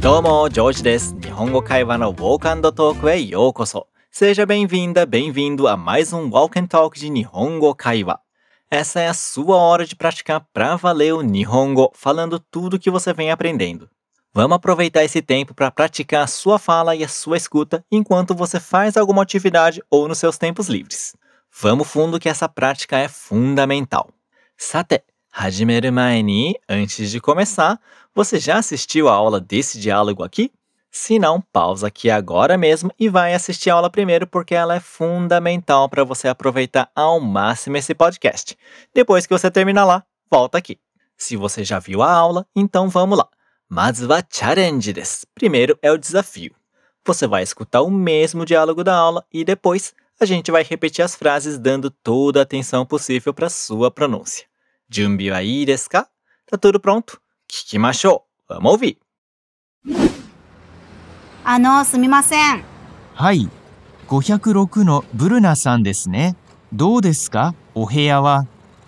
どうも、ジョージです。日本語会話の Walk and Talk へようこそ。Seja bem-vinda, bem-vindo a mais um Walk and Talk de Nihongo Kaiwa. Essa é a sua hora de praticar pra valer o Nihongo, falando tudo que você vem aprendendo. Vamos aproveitar esse tempo para praticar a sua fala e a sua escuta enquanto você faz alguma atividade ou nos seus tempos livres. Vamos fundo que essa prática é fundamental. Sate, hajimeru mae ni, antes de começar, você já assistiu a aula desse diálogo aqui? Se não, pausa aqui agora mesmo e vai assistir a aula primeiro, porque ela é fundamental para você aproveitar ao máximo esse podcast. Depois que você terminar lá, volta aqui. Se você já viu a aula, então vamos lá. Mazu wa challenge. Primeiro é o desafio. Você vai escutar o mesmo diálogo da aula e depois a gente vai repetir as frases dando toda a atenção possível para sua pronúncia. Junbi wa ii desu ka? Tá tudo pronto? Kikimashou. Vamos ouvir. あの、すみません。はい。506のブルナさんですね。どうですか？お部屋は。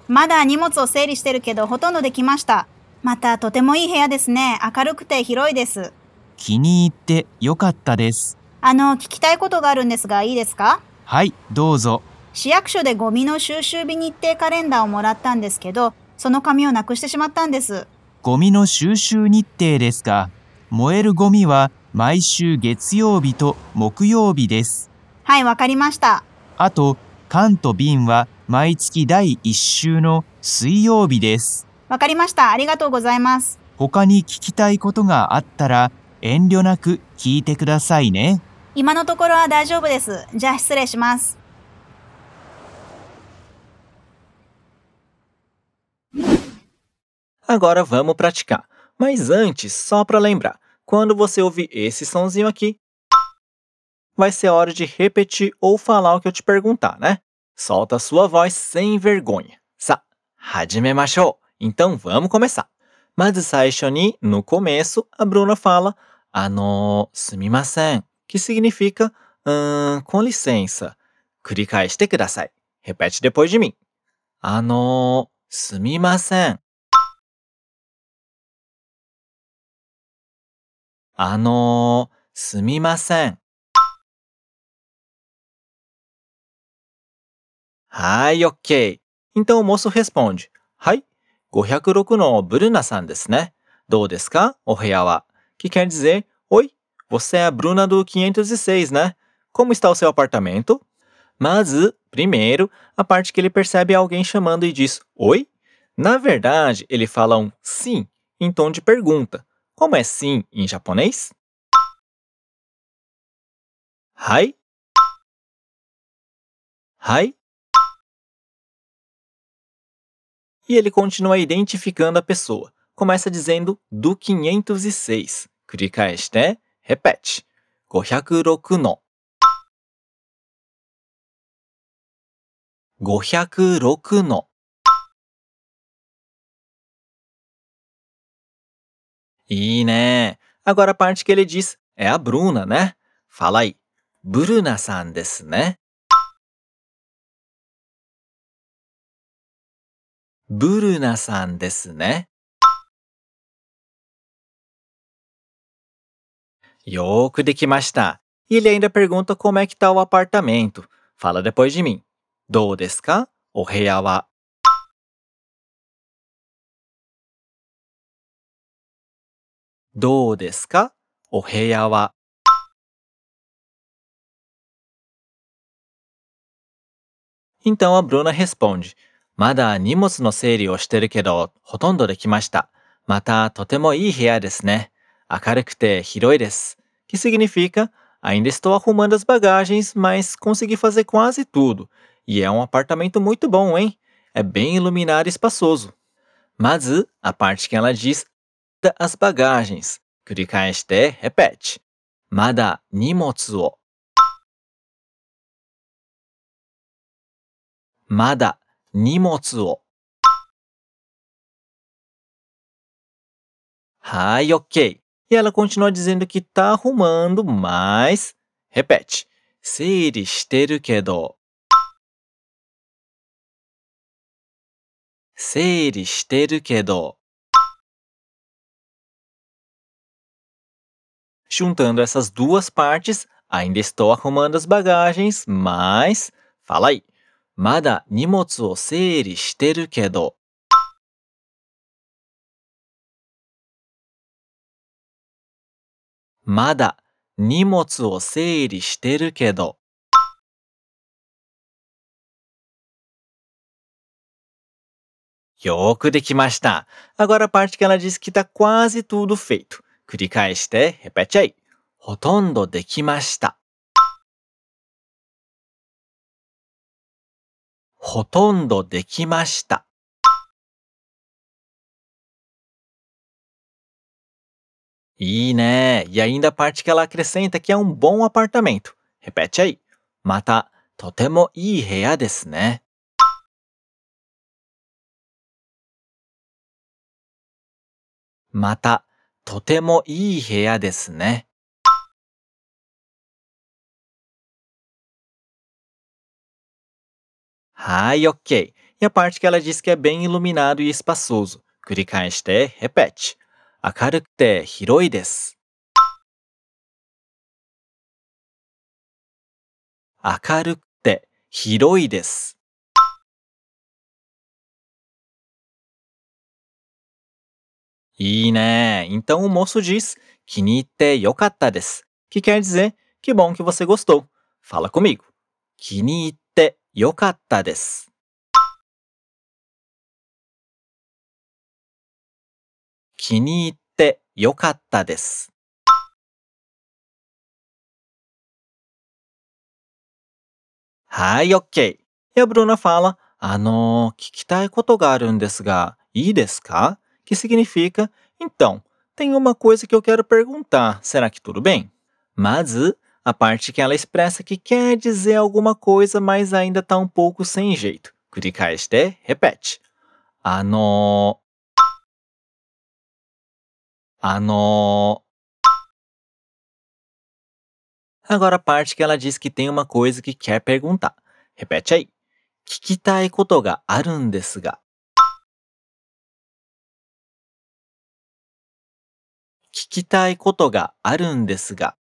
まだ荷物を整理してるけど、ほとんどできました。また、とてもいい部屋ですね。明るくて広いです。気に入ってよかったです。あの、聞きたいことがあるんですが、いいですか？はい、どうぞ。市役所でゴミの収集日日程カレンダーをもらったんですけど、その紙をなくしてしまったんです。ゴミの収集日程ですが、燃えるゴミは毎週月曜日と木曜日です。はい、わかりました。あと、缶と瓶は毎月第1週の水曜日です。わかりました。ありがとうございます。他に聞きたいことがあったら遠慮なく聞いてくださいね。今のところは大丈夫です。じゃあ失礼します。Agora vamos praticar. Mas antes, só para lembrar, quando você ouvir esse sonzinho aqui, vai ser hora de repetir ou falar o que eu te perguntar, né? Solta a sua voz sem vergonha. Sa, hajimemashou. Então vamos começar. Mas saisho ni, no começo, a Bruna fala ano sumimasen, que significa "Ahn, com licença. Kurikaeshite kudasai. Repete depois de mim. Ano sumimasen. あのー、すみません。はい、OK。Então o moço responde. はい、506のブルナさんですね。どうですかお部屋は。Que quer dizer, oi, você é a Bruna do 506, né? Como está o seu apartamento? Mas, primeiro, a parte que ele percebe alguém chamando e diz oi. Na verdade, ele fala um sim em tom de pergunta. Como é sim em japonês? Hai. Hai. E ele continua identificando a pessoa. Começa dizendo do 506. Kurikaeshite, repete. 506の。506の。いいね。Agora a parte que ele diz é a Bruna, né? Fala aí. Bruna さんですね。ブルナさんですね。よーくできました。E ele ainda pergunta como é que tá o apartamento. Fala depois de mim. どうですかお部屋は。 どうですかお部屋は。Então a Bruna responde: まだ荷物の整理をしてるけど、ほとんどできました。また、とてもいい部屋ですね。明るくて広いです。Que significa: ainda estou arrumando as bagagens, mas consegui fazer quase tudo. E é um apartamento muito bom, hein? É bem iluminado e espaçoso. Mas a parte que ela diz as bagagens. 繰り返して repete. まだ荷物を。まだ荷物を。はい、ok. E ela continua dizendo que tá arrumando, mas. Repete. 整理してるけど。整理してるけど。Juntando essas duas partes, ainda estou arrumando as bagagens, mas. Fala aí! Mada nimotsu o seiri shiteru kedo. Mada nimotsu o seiri shiteru kedo. Yoku. Agora a parte que ela disse que está quase tudo feito. 繰り返して、へぺちゃい。ほとんどできました。ほとんどできました。いいね。いや、ainda parte que ela acrescenta que é um。へぺちゃい。また、とてもいい部屋ですね。また、とてもいい部屋ですね。はい、ok. E a parte que ela diz que é bem iluminado e espaçoso. 繰り返して、repete. 明るくて広いです。明るくて広いです。いい né? Então o moço diz: Kinite yokata desu. Que quer dizer que bom que você gostou. Fala comigo. Kinite yokata desu. Kinite yokata desu. Hai, ok. E a Bruna fala: Ah, não, 聞きたいことがあるんですが、いいですか que significa então, tem uma coisa que eu quero perguntar, será que tudo bem? Mas eh, a parte que ela expressa que quer dizer alguma coisa, mas ainda está um pouco sem jeito. Kurikaeshite, repete. Ano. Ano. Agora a parte que ela diz que tem uma coisa que quer perguntar. Repete aí. Kikitai tá koto ga arun desu ga. 聞きたいことがあるんですが。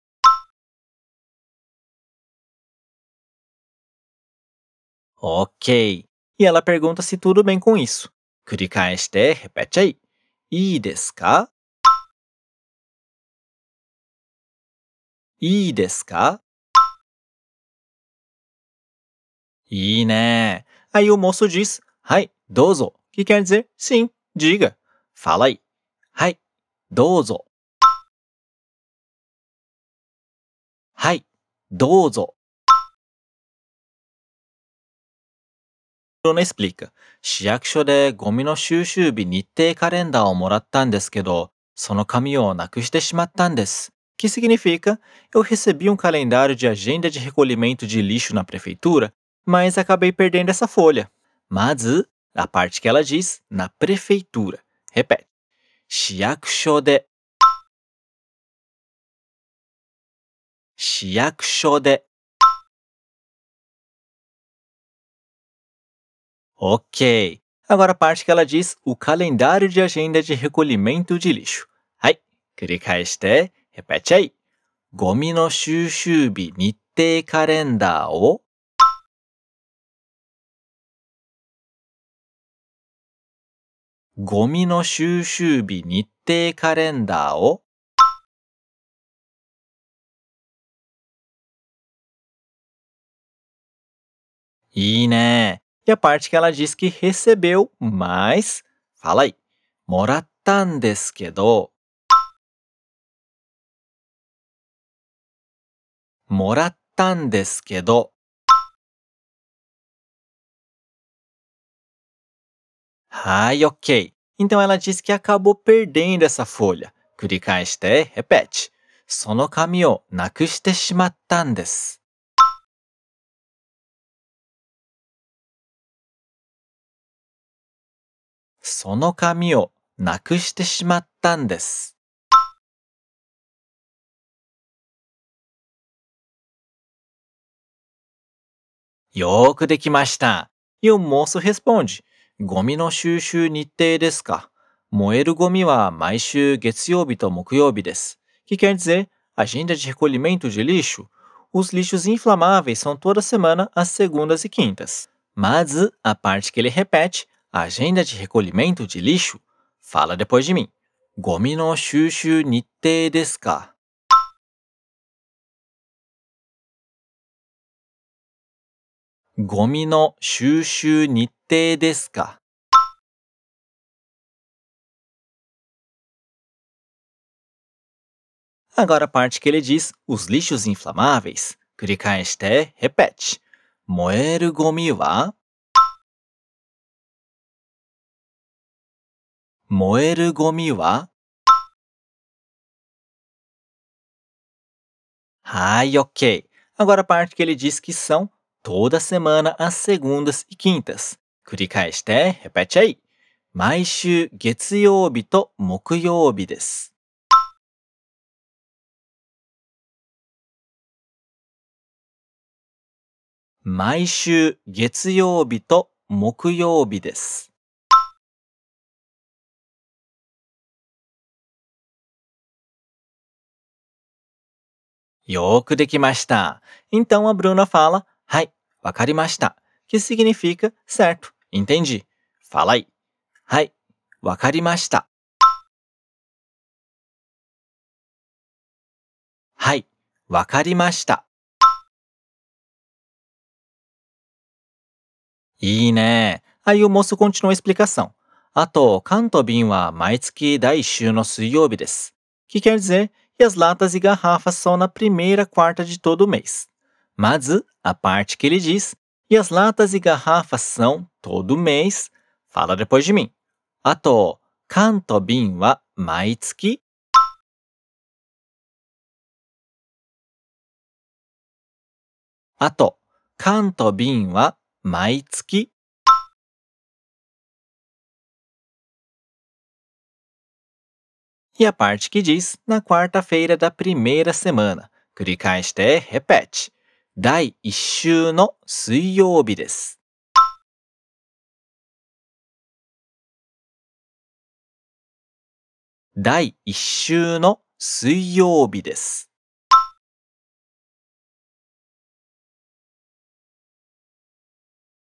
Ok. E ela pergunta se tudo bem com isso. 繰り返して、repete aí. いいですかいいですかいいね。Aí o moço diz, はい、どうぞ。Que quer dizer, sim, diga. Fala aí. はい、どうぞ。はい、どうぞ。Bruna explica. 市役所でゴミの収集日日程カレンダーをもらったんですけど、その紙をなくしてしまったんです。Que significa, eu recebi um calendário de agenda de recolhimento de lixo na prefeitura, mas acabei perdendo essa folha. Mas, a parte que ela diz, na prefeitura. Repete. 市役所で 市役所で。Ok. Agora a parte que ela diz o calendário de agenda de recolhimento de lixo. Aí, clicaste, repete aí. Gomi no shushubi nittei kalendar o. Gomi no shushubi nittei kalendar o. いいね。E a parte que ela diz que recebeu, mas. Fala aí. もらったんですけど。もらったんですけど。はい、ok. Então ela diz que acabou perdendo essa folha. 繰り返して、repete. その紙をなくしてしまったんです。 その紙をなくしてしまったんです。よーくできました。E o moço responde: ゴミの収集日程ですか燃えるゴミは毎週月曜日と木曜日です。Que quer dizer, agenda de recolhimento de lixo? Os lixos inflamáveis são toda semana às segundas e quintas. Mas a parte que ele repete, Agenda de recolhimento de lixo? Fala depois de mim. Gomi no shushu nittei desu ka? Gomi no shushu nittei desu ka? Agora a parte que ele diz os lixos inflamáveis. Clicar em hashtag, repete. Moeru gomi wa 燃えるゴミははい、ok. Agora a parte que ele diz que são toda semana às segundas e quintas. 繰り返して、repete aí. 毎週月曜日と木曜日です。毎週月曜日と木曜日です。よーくできました。Então a Bruna fala, はい、わかりました。Que significa, certo, entendi. Fala aí. はい、わかりました。はい、わかりました。いいね。Aí o moço continua a explicação. あと、缶と瓶は毎月第1週の水曜日です。Que quer dizer, e as latas e garrafas são na primeira quarta de todo mês. Mas uh, a parte que ele diz, e as latas e garrafas são todo mês, fala depois de mim. Ato, kanto bin wa maitsuki. Ato, kanto bin wa maitsuki. E a parte que diz na quarta-feira da primeira semana. 繰り返して、repete. 第1週の水曜日です。第1週の水曜日です。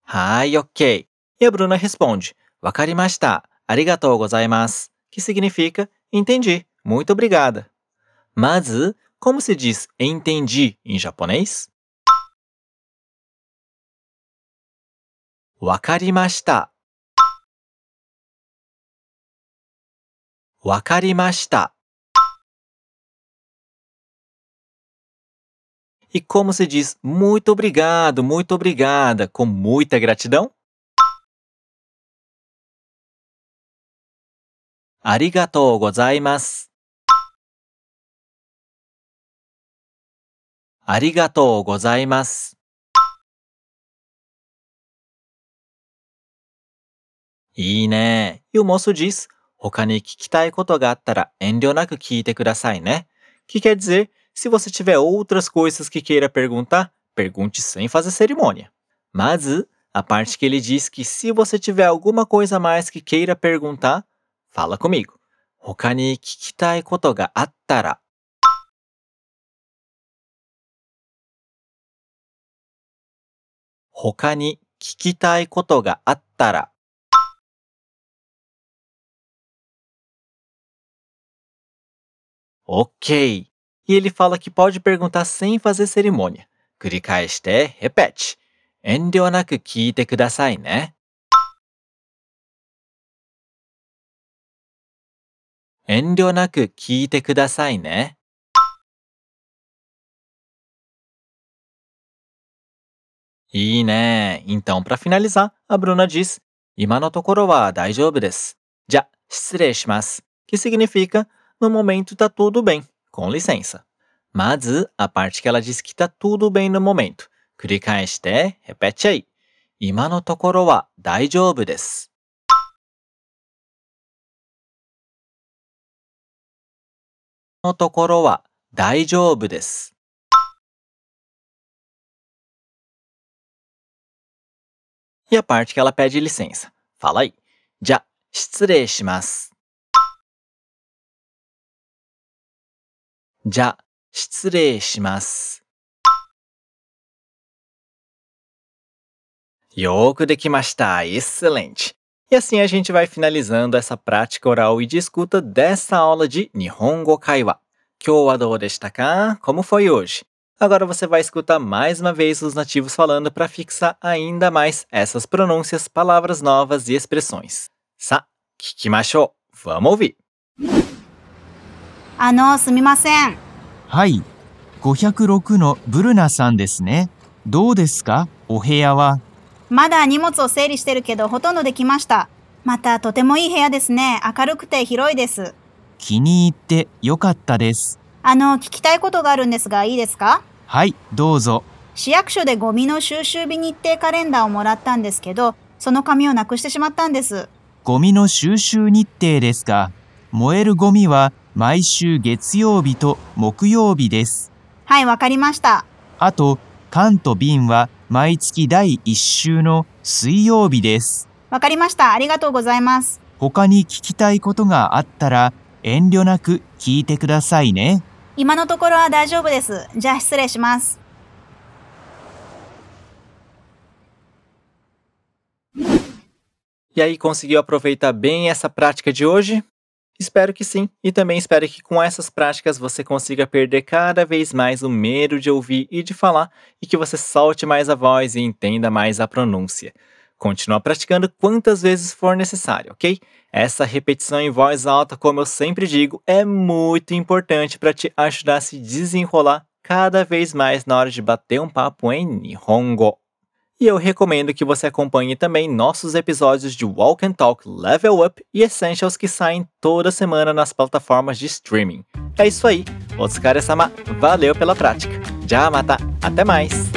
はい、ok. E a Bruna responde: わかりました。ありがとうございます。Que significa Entendi. Muito obrigada. Mas, eh, como se diz entendi em japonês? Wakarimashita. Wakarimashita. E como se diz muito obrigado, muito obrigada, com muita gratidão? ありがとうございます。ありがとうございます。いいね。You moço diz, 他に聞きたいことがあったら遠慮なく聞いてくださいね。Que quer dizer, se você tiver outras coisas que queira perguntar, pergunte sem fazer cerimônia. Mas a parte que ele diz que se você tiver alguma coisa mais que queira perguntar, fala comigo. 他に聞きたいことがあったら。他に聞きたいことがあったら。Ok. E ele fala que pode perguntar sem fazer cerimônia. 繰り返して、repete. 遠慮なく聞いてくださいね。遠慮なく聞いてくださいね。いいね。Então, para finalizar, a Bruna diz: 今のところは大丈夫です。じゃ、失礼します。Que significa: no momento tá tudo bem. Com licença. Mas a parte que ela diz que tá tudo bem no momento. 繰り返して、repete aí. 今のところは大丈夫です。のところは大丈夫です。E a parte que ela pede licença. Fala aí. じゃ、失礼します。じゃ、失礼します。よーくできました. Excelente! E assim a gente vai finalizando essa prática oral e de escuta dessa aula de Nihongo Kaiwa. Kyou wa dou deshita ka? Como foi hoje? Agora você vai escutar mais uma vez os nativos falando para fixar ainda mais essas pronúncias, palavras novas e expressões. Sa, kikimashou. Vamos ouvir. あの、すみません。はい。506のブルナさんですね。どうですかお部屋は。 まだ荷物を整理してるけど、ほとんどできました。また、とてもいい部屋ですね。明るくて広いです。気に入ってよかったです。あの、聞きたいことがあるんですが、いいですか？はい、どうぞ。市役所でゴミの収集日日程カレンダーをもらったんですけど、その紙をなくしてしまったんです。ゴミの収集日程ですが、燃えるゴミは毎週月曜日と木曜日です。はい、わかりました。あと、缶と瓶は毎月第1週の水曜日です。わかりました。ありがとうございます。他に聞きたいことがあったら遠慮なく聞いてくださいね。今のところは大丈夫です。じゃあ失礼します。E aí, conseguiu aproveitar bem essa prática de hoje? Espero que sim, e também espero que com essas práticas você consiga perder cada vez mais o medo de ouvir e de falar e que você solte mais a voz e entenda mais a pronúncia. Continua praticando quantas vezes for necessário, ok? Essa repetição em voz alta, como eu sempre digo, é muito importante para te ajudar a se desenrolar cada vez mais na hora de bater um papo em Nihongo. E eu recomendo que você acompanhe também nossos episódios de Walk and Talk Level Up e Essentials que saem toda semana nas plataformas de streaming. É isso aí, Otsukare-sama, valeu pela prática. Já mata, até mais!